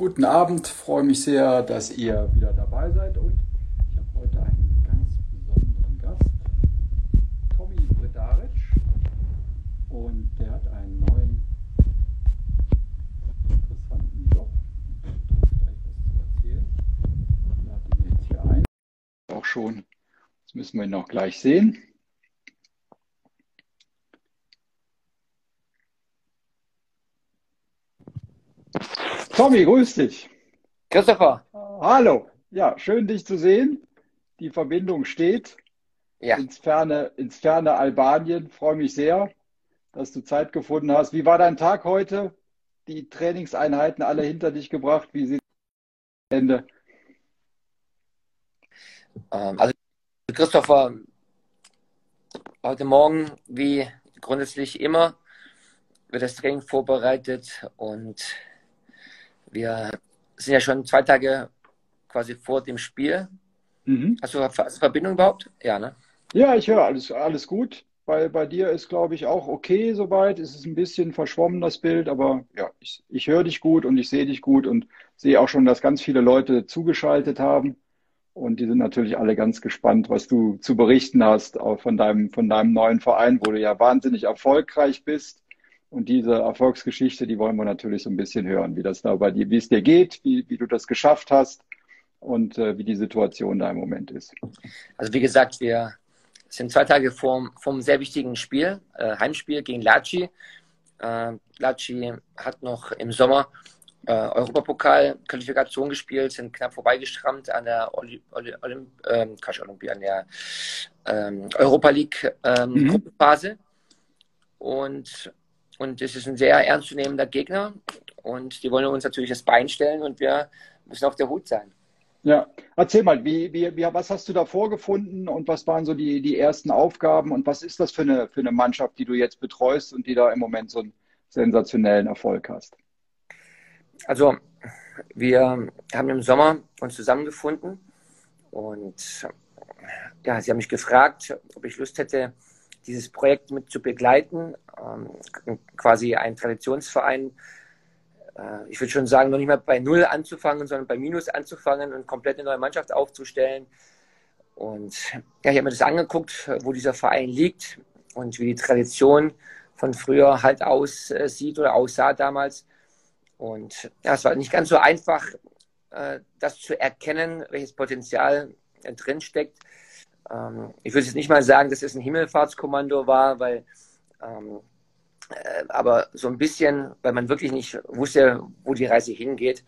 Guten Abend, freue mich sehr, dass ihr wieder dabei seid und ich habe heute einen ganz besonderen Gast, Tommy Bredaric und der hat einen neuen interessanten Job. Ich gleich was zu erzählen. Ich lade ihn jetzt hier ein. Auch schon, das müssen wir noch gleich sehen. Tommy, grüß dich. Christopher. Hallo. Ja, schön dich zu sehen. Die Verbindung steht. Ja. Ins ferne, ins ferne Albanien. Freue mich sehr, dass du Zeit gefunden hast. Wie war dein Tag heute? Die Trainingseinheiten alle hinter dich gebracht? Wie sieht das Ende? Ähm, also Christopher, heute Morgen, wie grundsätzlich immer, wird das Training vorbereitet und wir sind ja schon zwei Tage quasi vor dem Spiel. Mhm. Hast, du, hast du Verbindung überhaupt? Ja, ne? Ja, ich höre alles, alles gut. Bei, bei dir ist, glaube ich, auch okay soweit. Es ist ein bisschen verschwommen, das Bild, aber ja, ich, ich höre dich gut und ich sehe dich gut und sehe auch schon, dass ganz viele Leute zugeschaltet haben. Und die sind natürlich alle ganz gespannt, was du zu berichten hast, auch von deinem, von deinem neuen Verein, wo du ja wahnsinnig erfolgreich bist. Und diese Erfolgsgeschichte, die wollen wir natürlich so ein bisschen hören, wie das da bei dir, wie es dir geht, wie, wie du das geschafft hast und äh, wie die Situation da im Moment ist. Also wie gesagt, wir sind zwei Tage vor vom sehr wichtigen Spiel, äh, Heimspiel gegen Laci. Äh, Laci hat noch im Sommer äh, Europapokal-Qualifikation gespielt, sind knapp vorbeigeschrammt an der Oli Oli Olymp ähm, Olympia, an der ähm, Europa League ähm, mhm. Gruppenphase. Und und es ist ein sehr ernstzunehmender Gegner. Und die wollen uns natürlich das Bein stellen und wir müssen auf der Hut sein. Ja, erzähl mal, wie, wie, wie, was hast du da vorgefunden und was waren so die, die ersten Aufgaben und was ist das für eine, für eine Mannschaft, die du jetzt betreust und die da im Moment so einen sensationellen Erfolg hast? Also, wir haben im Sommer uns zusammengefunden und ja, sie haben mich gefragt, ob ich Lust hätte, dieses Projekt mit zu begleiten. Ähm, quasi ein Traditionsverein, äh, ich würde schon sagen, noch nicht mal bei Null anzufangen, sondern bei Minus anzufangen und komplett eine neue Mannschaft aufzustellen. Und ja, ich habe mir das angeguckt, wo dieser Verein liegt und wie die Tradition von früher halt aussieht oder aussah damals. Und ja, es war nicht ganz so einfach, äh, das zu erkennen, welches Potenzial drin steckt. Ähm, ich würde jetzt nicht mal sagen, dass es ein Himmelfahrtskommando war, weil ähm, äh, aber so ein bisschen, weil man wirklich nicht wusste, wo die Reise hingeht.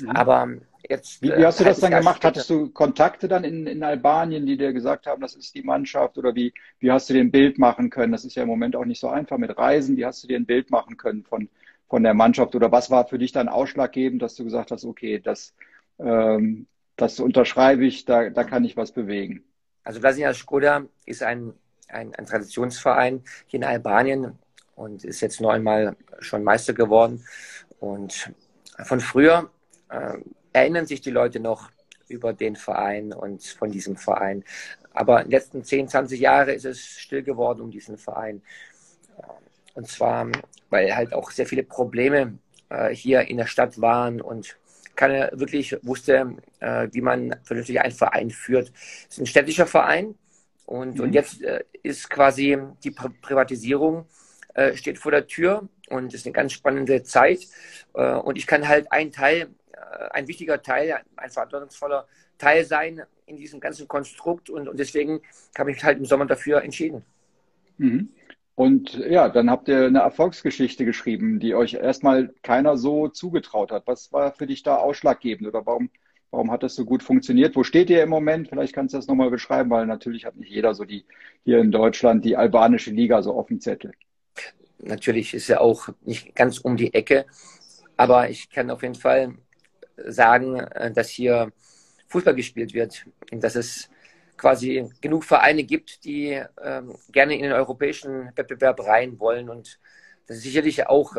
Mhm. Aber jetzt. Wie, wie hast du das dann gemacht? Hattest du Kontakte dann in, in Albanien, die dir gesagt haben, das ist die Mannschaft? Oder wie, wie hast du dir ein Bild machen können? Das ist ja im Moment auch nicht so einfach mit Reisen. Wie hast du dir ein Bild machen können von, von der Mannschaft? Oder was war für dich dann ausschlaggebend, dass du gesagt hast, okay, das, ähm, das unterschreibe ich, da, da kann ich was bewegen? Also Vlasina Skoda ist ein, ein, ein Traditionsverein hier in Albanien und ist jetzt neunmal schon Meister geworden. Und von früher äh, erinnern sich die Leute noch über den Verein und von diesem Verein. Aber in den letzten 10, 20 Jahren ist es still geworden um diesen Verein. Und zwar, weil halt auch sehr viele Probleme äh, hier in der Stadt waren und keiner wirklich wusste, äh, wie man vernünftig einen Verein führt. Es ist ein städtischer Verein und, mhm. und jetzt äh, ist quasi die Pri Privatisierung äh, steht vor der Tür und es ist eine ganz spannende Zeit. Äh, und ich kann halt ein Teil, äh, ein wichtiger Teil, ein verantwortungsvoller Teil sein in diesem ganzen Konstrukt und, und deswegen habe ich mich halt im Sommer dafür entschieden. Mhm. Und ja, dann habt ihr eine Erfolgsgeschichte geschrieben, die euch erstmal keiner so zugetraut hat. Was war für dich da ausschlaggebend oder warum, warum hat das so gut funktioniert? Wo steht ihr im Moment? Vielleicht kannst du das nochmal beschreiben, weil natürlich hat nicht jeder so die hier in Deutschland die albanische Liga so auf dem Zettel. Natürlich ist ja auch nicht ganz um die Ecke, aber ich kann auf jeden Fall sagen, äh, dass hier Fußball gespielt wird und dass es quasi genug Vereine gibt, die ähm, gerne in den europäischen Wettbewerb rein wollen. Und das ist sicherlich auch,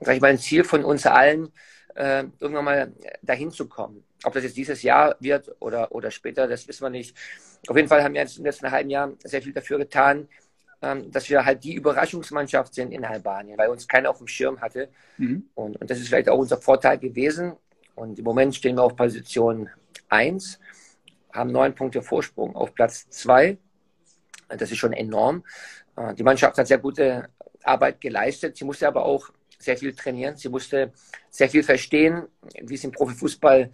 sag ich mal, ein Ziel von uns allen, äh, irgendwann mal dahin zu kommen. Ob das jetzt dieses Jahr wird oder, oder später, das wissen wir nicht. Auf jeden Fall haben wir jetzt im letzten halben Jahr sehr viel dafür getan, ähm, dass wir halt die Überraschungsmannschaft sind in Albanien, weil uns keiner auf dem Schirm hatte. Mhm. Und, und das ist vielleicht auch unser Vorteil gewesen. Und im Moment stehen wir auf Position 1, haben neun Punkte Vorsprung auf Platz 2. Das ist schon enorm. Äh, die Mannschaft hat sehr gute Arbeit geleistet. Sie musste aber auch sehr viel trainieren. Sie musste sehr viel verstehen, wie es im Profifußball,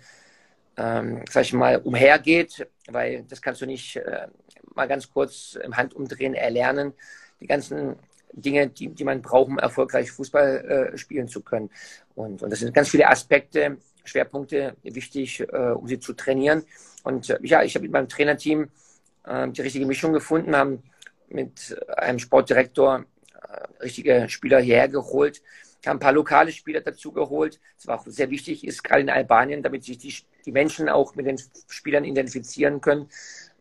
ähm, sag ich mal, umhergeht, weil das kannst du nicht äh, mal ganz kurz im Handumdrehen erlernen. Die ganzen Dinge, die, die man braucht, um erfolgreich Fußball äh, spielen zu können. Und, und das sind ganz viele Aspekte, Schwerpunkte wichtig, äh, um sie zu trainieren. Und äh, ja, ich habe mit meinem Trainerteam äh, die richtige Mischung gefunden, haben mit einem Sportdirektor äh, richtige Spieler hierher geholt, haben ein paar lokale Spieler dazu geholt. Das war auch sehr wichtig, ist gerade in Albanien, damit sich die, die Menschen auch mit den Spielern identifizieren können,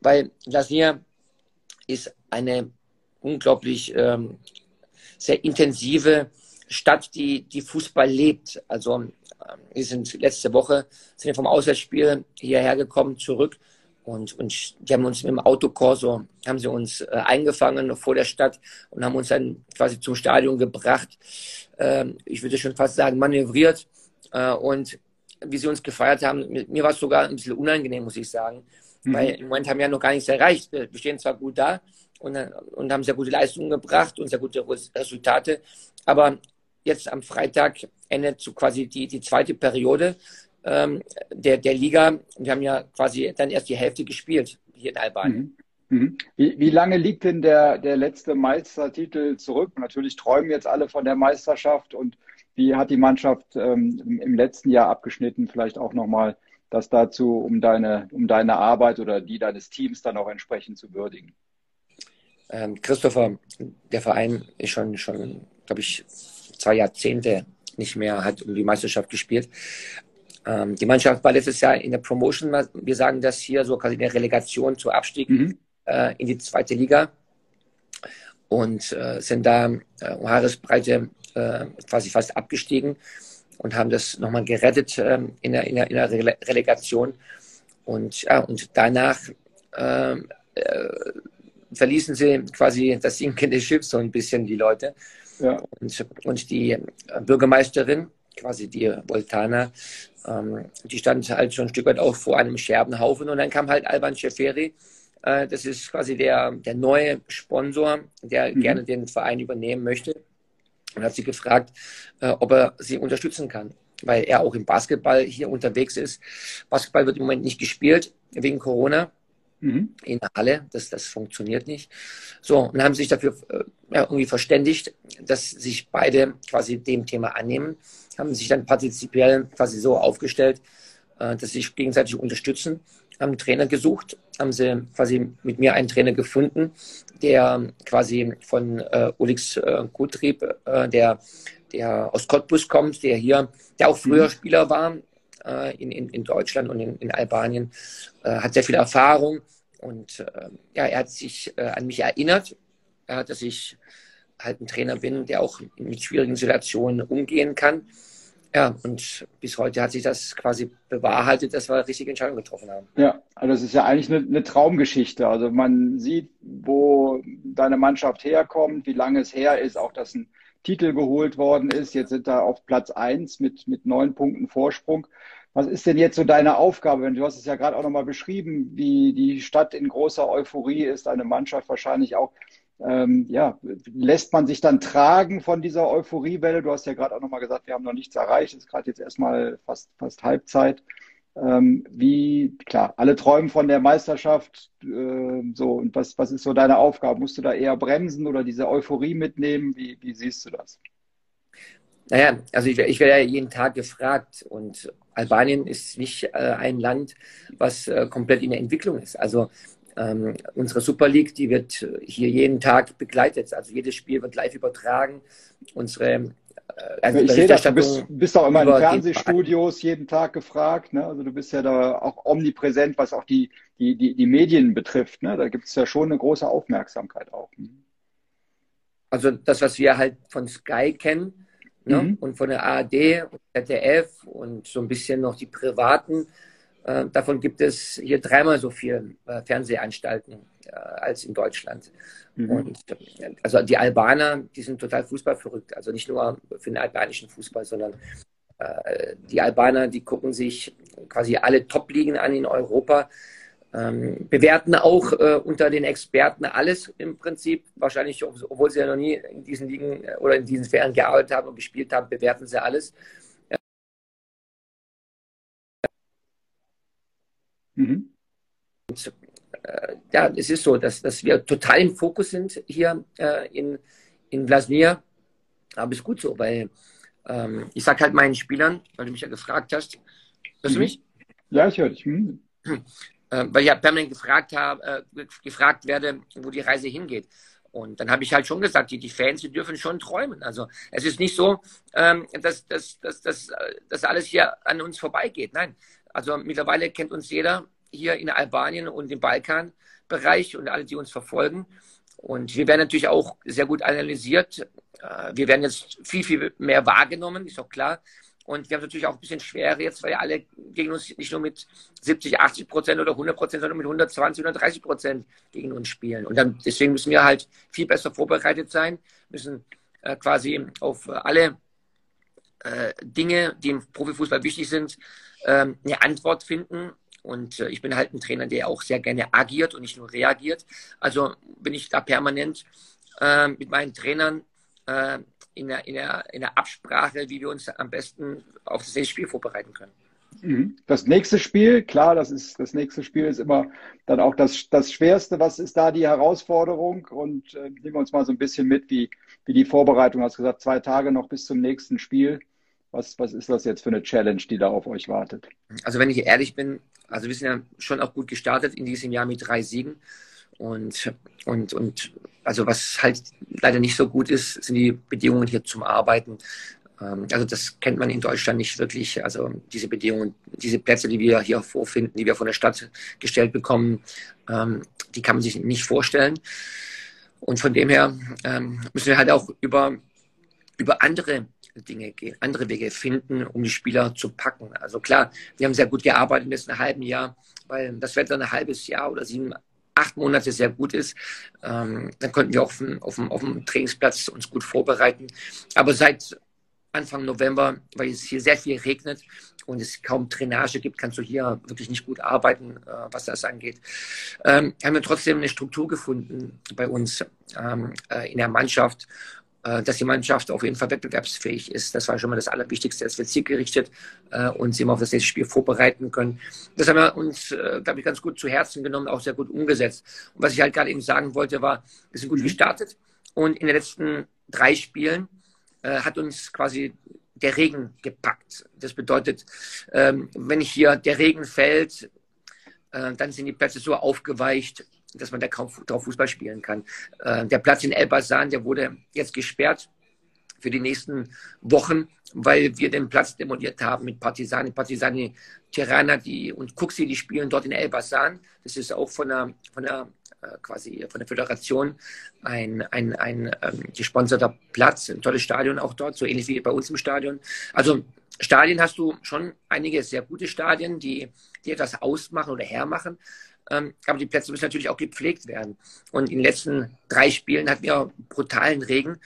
weil Lasnia ist eine unglaublich ähm, sehr intensive Stadt, die, die Fußball lebt. Also ähm, wir sind letzte Woche sind vom Auswärtsspiel hierher gekommen, zurück und, und die haben uns mit dem Autokorso, haben sie uns äh, eingefangen vor der Stadt und haben uns dann quasi zum Stadion gebracht. Ähm, ich würde schon fast sagen, manövriert. Äh, und wie sie uns gefeiert haben, mir war es sogar ein bisschen unangenehm, muss ich sagen. Mhm. Weil im Moment haben wir ja noch gar nichts erreicht. Wir stehen zwar gut da und, und haben sehr gute Leistungen gebracht und sehr gute Resultate. Aber jetzt am Freitag endet so quasi die, die zweite Periode ähm, der, der Liga. Wir haben ja quasi dann erst die Hälfte gespielt hier in Albanien. Mhm. Mhm. Wie, wie lange liegt denn der, der letzte Meistertitel zurück? Natürlich träumen jetzt alle von der Meisterschaft und wie hat die Mannschaft ähm, im, letzten Jahr abgeschnitten? Vielleicht auch nochmal das dazu, um deine, um deine Arbeit oder die deines Teams dann auch entsprechend zu würdigen. Ähm, Christopher, der Verein ist schon, schon glaube ich, zwei Jahrzehnte nicht mehr hat um die Meisterschaft gespielt. Ähm, die Mannschaft war letztes Jahr in der Promotion, wir sagen das hier, so quasi in der Relegation zu Abstieg mhm. Äh, in die zweite Liga und äh, sind da äh, um Haaresbreite äh, quasi fast abgestiegen und haben das nochmal gerettet ähm, in, der, in, der, in der Relegation. Und, ja, und danach ähm, äh, verließen sie quasi das sinkende Schiff so ein bisschen, die Leute. Ja. Und, und die Bürgermeisterin, quasi die Voltana, ähm, die stand halt schon ein Stück weit auch vor einem Scherbenhaufen. Und dann kam halt Alban Schäferi, äh, das ist quasi der, der neue Sponsor, der mhm. gerne den Verein übernehmen möchte. Und hat sie gefragt, äh, ob er sie unterstützen kann, weil er auch im Basketball hier unterwegs ist. Basketball wird im Moment nicht gespielt wegen Corona. Mhm. in der Halle. Das, das funktioniert nicht. So, und haben sich dafür äh, ja, irgendwie verständigt, dass sich beide quasi dem Thema annehmen, haben sich dann partizipiell quasi so aufgestellt, äh, dass sie sich gegenseitig unterstützen, haben Trainer gesucht, haben sie quasi mit mir einen Trainer gefunden, der quasi von äh, Ulix äh, Guttrieb, äh, der, der aus Cottbus kommt, der hier, der auch früher mhm. Spieler war, äh, in, in, in Deutschland und in, in Albanien, äh, hat sehr viel Erfahrung und äh, ja, er hat sich äh, an mich erinnert, äh, dass ich halt ein Trainer bin, der auch mit schwierigen Situationen umgehen kann. Ja, und bis heute hat sich das quasi bewahrheitet, dass wir richtige Entscheidungen getroffen haben. Ja, also das ist ja eigentlich eine, eine, Traumgeschichte. Also man sieht, wo deine Mannschaft herkommt, wie lange es her ist, auch dass ein Titel geholt worden ist. Jetzt sind da auf Platz eins mit, mit neun Punkten Vorsprung. Was ist denn jetzt so deine Aufgabe? Du hast es ja gerade auch nochmal beschrieben, wie die Stadt in großer Euphorie ist, eine Mannschaft wahrscheinlich auch. Ähm, ja, lässt man sich dann tragen von dieser Euphoriewelle? Du hast ja gerade auch nochmal gesagt, wir haben noch nichts erreicht. Ist gerade jetzt erstmal fast, fast Halbzeit. Ähm, wie, klar, alle träumen von der Meisterschaft. Äh, so, und was, was ist so deine Aufgabe? Musst du da eher bremsen oder diese Euphorie mitnehmen? Wie, wie siehst du das? Naja, also ich, ich werde ja jeden Tag gefragt und Albanien ist nicht äh, ein Land, was äh, komplett in der Entwicklung ist. Also ähm, unsere Super League, die wird hier jeden Tag begleitet. Also jedes Spiel wird live übertragen. Unsere äh, also ich sehe das, du bist, bist auch immer in Fernsehstudios jeden Tag gefragt. Ne? Also du bist ja da auch omnipräsent, was auch die, die, die, die Medien betrifft. Ne? Da gibt es ja schon eine große Aufmerksamkeit auch. Also das, was wir halt von Sky kennen, Ne? Mhm. Und von der ARD und ZDF und so ein bisschen noch die privaten. Äh, davon gibt es hier dreimal so viele äh, Fernsehanstalten äh, als in Deutschland. Mhm. Und also die Albaner, die sind total fußballverrückt. Also nicht nur für den albanischen Fußball, sondern die Albaner, die gucken sich quasi alle Top-Ligen an in Europa, ähm, bewerten auch äh, unter den Experten alles im Prinzip. Wahrscheinlich, obwohl sie ja noch nie in diesen Ligen oder in diesen Sphären gearbeitet haben und gespielt haben, bewerten sie alles. Mhm. Und, äh, ja, es ist so, dass, dass wir total im Fokus sind hier äh, in, in Vlasnia. Aber es ist gut so, weil ähm, ich sage halt meinen Spielern, weil du mich ja gefragt hast, hörst du mhm. mich? Ja, ich höre dich. Mhm. Äh, weil ich ja permanent gefragt, habe, äh, gefragt werde, wo die Reise hingeht. Und dann habe ich halt schon gesagt, die, die Fans, die dürfen schon träumen. Also es ist nicht so, ähm, dass, dass, dass, dass, dass alles hier an uns vorbeigeht. Nein, also mittlerweile kennt uns jeder hier in Albanien und im Balkanbereich und alle, die uns verfolgen. Und wir werden natürlich auch sehr gut analysiert. Äh, wir werden jetzt viel, viel mehr wahrgenommen, ist auch klar. Und wir haben es natürlich auch ein bisschen schwerer jetzt, weil alle gegen uns nicht nur mit 70, 80 Prozent oder 100 Prozent, sondern mit 120, 130 Prozent gegen uns spielen. Und dann, deswegen müssen wir halt viel besser vorbereitet sein, müssen äh, quasi auf alle äh, Dinge, die im Profifußball wichtig sind, äh, eine Antwort finden. Und äh, ich bin halt ein Trainer, der auch sehr gerne agiert und nicht nur reagiert. Also bin ich da permanent äh, mit meinen Trainern äh, in der, in, der, in der Absprache, wie wir uns am besten auf das nächste Spiel vorbereiten können. Mhm. Das nächste Spiel, klar, das ist das nächste Spiel ist immer dann auch das, das Schwerste. Was ist da die Herausforderung? Und äh, nehmen wir uns mal so ein bisschen mit, wie, wie die Vorbereitung. Du hast gesagt, zwei Tage noch bis zum nächsten Spiel. Was, was ist das jetzt für eine Challenge, die da auf euch wartet? Also wenn ich ehrlich bin, also wir sind ja schon auch gut gestartet in diesem Jahr mit drei Siegen. Und, und, und also was halt leider nicht so gut ist, sind die Bedingungen hier zum Arbeiten. Ähm, also das kennt man in Deutschland nicht wirklich. Also diese Bedingungen, diese Plätze, die wir hier vorfinden, die wir von der Stadt gestellt bekommen, ähm, die kann man sich nicht vorstellen. Und von dem her ähm, müssen wir halt auch über, über andere Dinge gehen, andere Wege finden, um die Spieler zu packen. Also klar, wir haben sehr gut gearbeitet im letzten halben Jahr, weil das Wetter ein halbes Jahr oder sieben, acht Monate sehr gut ist. Ähm, dann konnten wir auf dem, auf, dem, auf dem Trainingsplatz uns gut vorbereiten. Aber seit Anfang November, weil es hier sehr viel regnet und es kaum Drainage gibt, kannst du hier wirklich nicht gut arbeiten, äh, was das angeht. Ähm, haben wir trotzdem eine Struktur gefunden bei uns ähm, äh, in der Mannschaft dass die Mannschaft auf jeden Fall wettbewerbsfähig ist. Das war schon mal das Allerwichtigste, dass wir zielgerichtet äh, uns immer auf das nächste Spiel vorbereiten können. Das haben wir uns, äh, glaube ich, ganz gut zu Herzen genommen, auch sehr gut umgesetzt. Und was ich halt gerade eben sagen wollte, war, wir sind gut mhm. gestartet und in den letzten drei Spielen äh, hat uns quasi der Regen gepackt. Das bedeutet, ähm, wenn hier der Regen fällt, äh, dann sind die Plätze so aufgeweicht, dass man da kaum drauf Fußball spielen kann. Äh, der Platz in Elbasan, der wurde jetzt gesperrt für die nächsten Wochen, weil wir den Platz demoliert haben mit Partisani, Partisani Tirana die, und Kuxi, die spielen dort in Elbasan. Das ist auch von der, von der äh, quasi von der Föderation ein, ein, ein ähm, gesponserter Platz, ein tolles Stadion auch dort, so ähnlich wie bei uns im Stadion. Also Stadien hast du schon einige sehr gute Stadien, die, die etwas ausmachen oder hermachen. Ähm, aber die Plätze müssen natürlich auch gepflegt werden. Und in den letzten drei Spielen hatten wir brutalen Regen.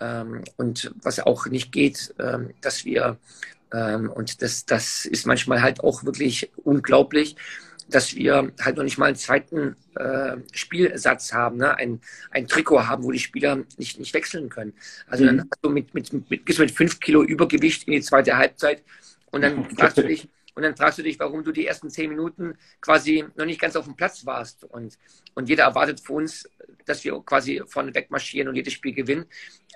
Ähm, und was auch nicht geht, ähm, dass wir, ähm, und das, das ist manchmal halt auch wirklich unglaublich, dass wir halt noch nicht mal einen zweiten äh, Spielsatz haben, ne? ein, ein Trikot haben, wo die Spieler nicht, nicht wechseln können. Also mhm. dann hast du mit, mit, mit, mit, mit fünf Kilo Übergewicht in die zweite Halbzeit und dann fragst du dich, und dann fragst du dich, warum du die ersten zehn Minuten quasi noch nicht ganz auf dem Platz warst. Und, und jeder erwartet von uns, dass wir quasi vorne weg marschieren und jedes Spiel gewinnen.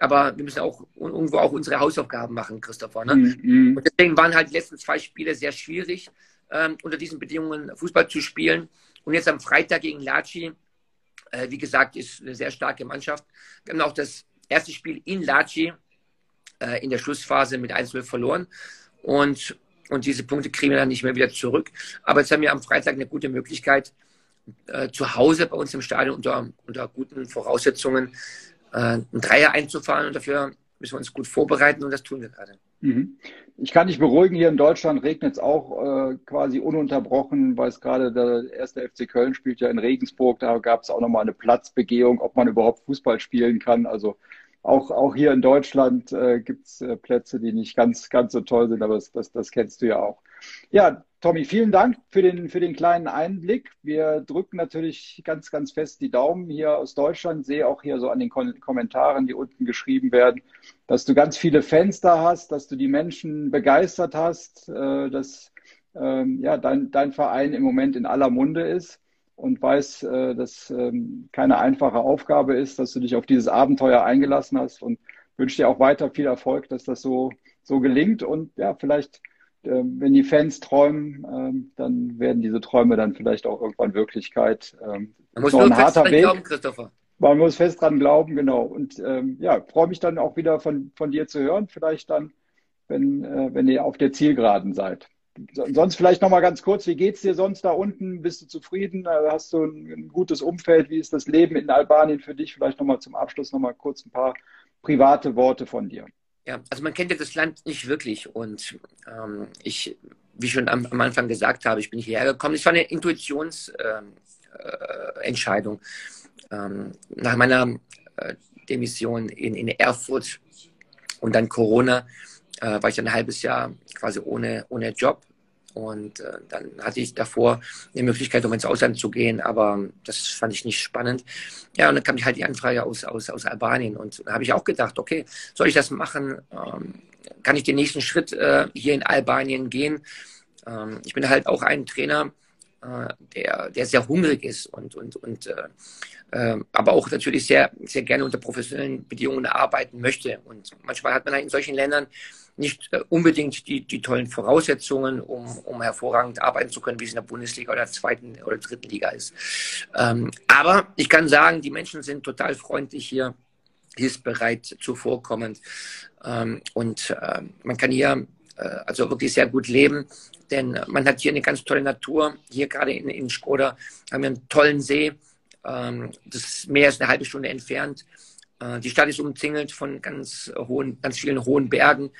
Aber wir müssen auch irgendwo auch unsere Hausaufgaben machen, Christopher. Ne? Mhm. Und deswegen waren halt die letzten zwei Spiele sehr schwierig, ähm, unter diesen Bedingungen Fußball zu spielen. Und jetzt am Freitag gegen Laci, äh, wie gesagt, ist eine sehr starke Mannschaft. Wir haben auch das erste Spiel in Laci äh, in der Schlussphase mit 1-0 verloren. Und und diese Punkte kriegen wir dann nicht mehr wieder zurück. Aber jetzt haben wir am Freitag eine gute Möglichkeit, äh, zu Hause bei uns im Stadion unter, unter guten Voraussetzungen äh, einen Dreier einzufahren und dafür müssen wir uns gut vorbereiten und das tun wir gerade. Mhm. Ich kann dich beruhigen, hier in Deutschland regnet es auch äh, quasi ununterbrochen, weil es gerade der erste FC Köln spielt ja in Regensburg, da gab es auch nochmal eine Platzbegehung, ob man überhaupt Fußball spielen kann. Also auch, auch hier in Deutschland äh, gibt es äh, Plätze, die nicht ganz, ganz so toll sind, aber das, das, das kennst du ja auch. Ja, Tommy, vielen Dank für den, für den kleinen Einblick. Wir drücken natürlich ganz, ganz fest die Daumen hier aus Deutschland. Sehe auch hier so an den Kommentaren, die unten geschrieben werden, dass du ganz viele Fans da hast, dass du die Menschen begeistert hast, äh, dass ähm, ja, dein, dein Verein im Moment in aller Munde ist und weiß, äh, dass ähm, keine einfache Aufgabe ist, dass du dich auf dieses Abenteuer eingelassen hast und wünsche dir auch weiter viel Erfolg, dass das so, so gelingt und ja, vielleicht, äh, wenn die Fans träumen, äh, dann werden diese Träume dann vielleicht auch irgendwann Wirklichkeit. Ähm, Man muss nur ein harter Weg. Glauben, Christopher. Man muss fest dran glauben, genau. Und ähm, ja, freue mich dann auch wieder von, von dir zu hören, vielleicht dann, wenn, äh, wenn ihr auf der Zielgeraden seid. Sonst vielleicht noch mal ganz kurz, wie geht's dir sonst da unten? Bist du zufrieden? Äh, hast du ein, ein gutes Umfeld? Wie ist das Leben in Albanien für dich? Vielleicht noch mal zum Abschluss noch mal kurz ein paar private Worte von dir. Ja, also man kennt ja das Land nicht wirklich und ähm, ich, wie schon am, am, Anfang gesagt habe, ich bin hierher gekommen. Es war eine Intuitionsentscheidung. Ähm, äh, ähm, nach meiner äh, Demission in, in Erfurt und dann Corona äh, war ich ein halbes Jahr quasi ohne, ohne Job. Und äh, dann hatte ich davor eine Möglichkeit, um ins Ausland zu gehen, aber das fand ich nicht spannend. Ja, und dann kam halt die Anfrage aus, aus, aus Albanien. Und da habe ich auch gedacht, okay, soll ich das machen? Ähm, kann ich den nächsten Schritt äh, hier in Albanien gehen? Ähm, ich bin halt auch ein Trainer, äh, der, der sehr hungrig ist und, und, und äh, äh, aber auch natürlich sehr, sehr gerne unter professionellen Bedingungen arbeiten möchte. Und manchmal hat man halt in solchen Ländern nicht äh, unbedingt die, die tollen Voraussetzungen, um, um hervorragend arbeiten zu können, wie es in der Bundesliga oder der zweiten oder dritten Liga ist. Ähm, aber ich kann sagen, die Menschen sind total freundlich hier, hilfsbereit, zuvorkommend. Ähm, und äh, man kann hier äh, also wirklich sehr gut leben, denn man hat hier eine ganz tolle Natur. Hier gerade in, in Skoda haben wir einen tollen See. Ähm, das Meer ist eine halbe Stunde entfernt. Äh, die Stadt ist umzingelt von ganz hohen, ganz vielen hohen Bergen.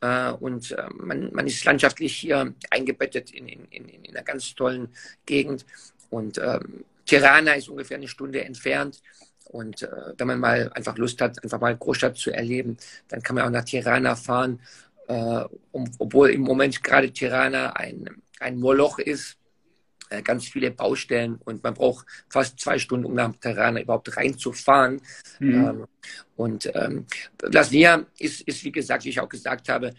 Äh, und äh, man, man ist landschaftlich hier eingebettet in, in, in, in einer ganz tollen Gegend. Und ähm, Tirana ist ungefähr eine Stunde entfernt. Und äh, wenn man mal einfach Lust hat, einfach mal Großstadt zu erleben, dann kann man auch nach Tirana fahren. Äh, um, obwohl im Moment gerade Tirana ein, ein Moloch ist, ganz viele Baustellen und man braucht fast zwei Stunden, um nach Tirana überhaupt reinzufahren. Mhm. Ähm, und ähm, Lasnia ist, ist, wie gesagt, wie ich auch gesagt habe,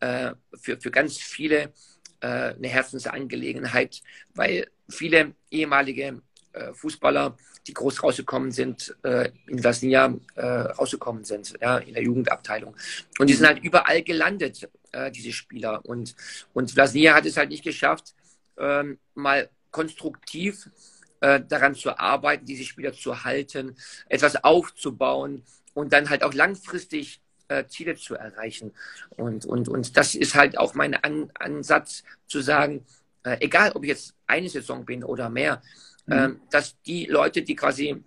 äh, für, für ganz viele äh, eine Herzensangelegenheit, weil viele ehemalige äh, Fußballer, die groß rausgekommen sind, äh, in Lasnia äh, rausgekommen sind, ja, in der Jugendabteilung. Und die sind halt überall gelandet, äh, diese Spieler. Und, und Lasnia hat es halt nicht geschafft, ähm, mal konstruktiv äh, daran zu arbeiten, diese Spieler zu halten, etwas aufzubauen und dann halt auch langfristig äh, Ziele zu erreichen. Und, und, und das ist halt auch mein An Ansatz zu sagen, äh, egal ob ich jetzt eine Saison bin oder mehr, mhm. äh, dass die Leute, die quasi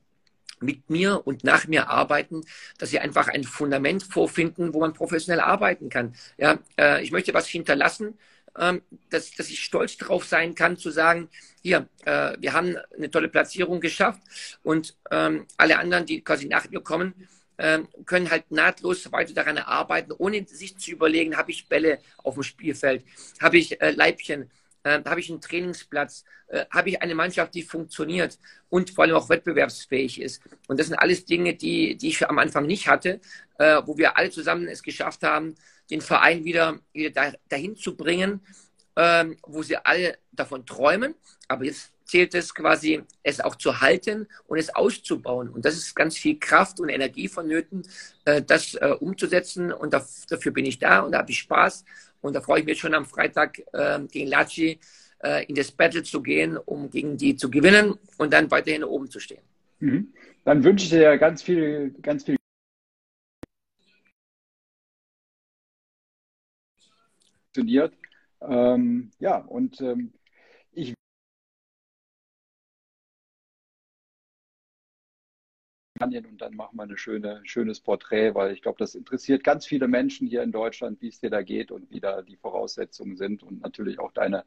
mit mir und nach mir arbeiten, dass sie einfach ein Fundament vorfinden, wo man professionell arbeiten kann. Ja, äh, ich möchte was hinterlassen, ähm, dass, dass ich stolz darauf sein kann, zu sagen, hier, äh, wir haben eine tolle Platzierung geschafft und ähm, alle anderen, die quasi nach mir kommen, ähm, können halt nahtlos weiter daran arbeiten, ohne sich zu überlegen, habe ich Bälle auf dem Spielfeld, habe ich äh, Leibchen, äh, habe ich einen Trainingsplatz, äh, habe ich eine Mannschaft, die funktioniert und vor allem auch wettbewerbsfähig ist. Und das sind alles Dinge, die, die ich am Anfang nicht hatte, äh, wo wir alle zusammen es geschafft haben, den Verein wieder, wieder dahin zu bringen, ähm, wo sie alle davon träumen. Aber jetzt zählt es quasi, es auch zu halten und es auszubauen. Und das ist ganz viel Kraft und Energie vonnöten, äh, das äh, umzusetzen. Und dafür bin ich da und da habe ich Spaß. Und da freue ich mich schon am Freitag äh, gegen Laci in das Battle zu gehen, um gegen die zu gewinnen und dann weiterhin oben zu stehen. Mhm. Dann wünsche ich dir ganz viel, ganz viel funktioniert. Ähm, ja, und ähm, ich und dann machen wir ein schöne, schönes Porträt, weil ich glaube, das interessiert ganz viele Menschen hier in Deutschland, wie es dir da geht und wie da die Voraussetzungen sind und natürlich auch deine,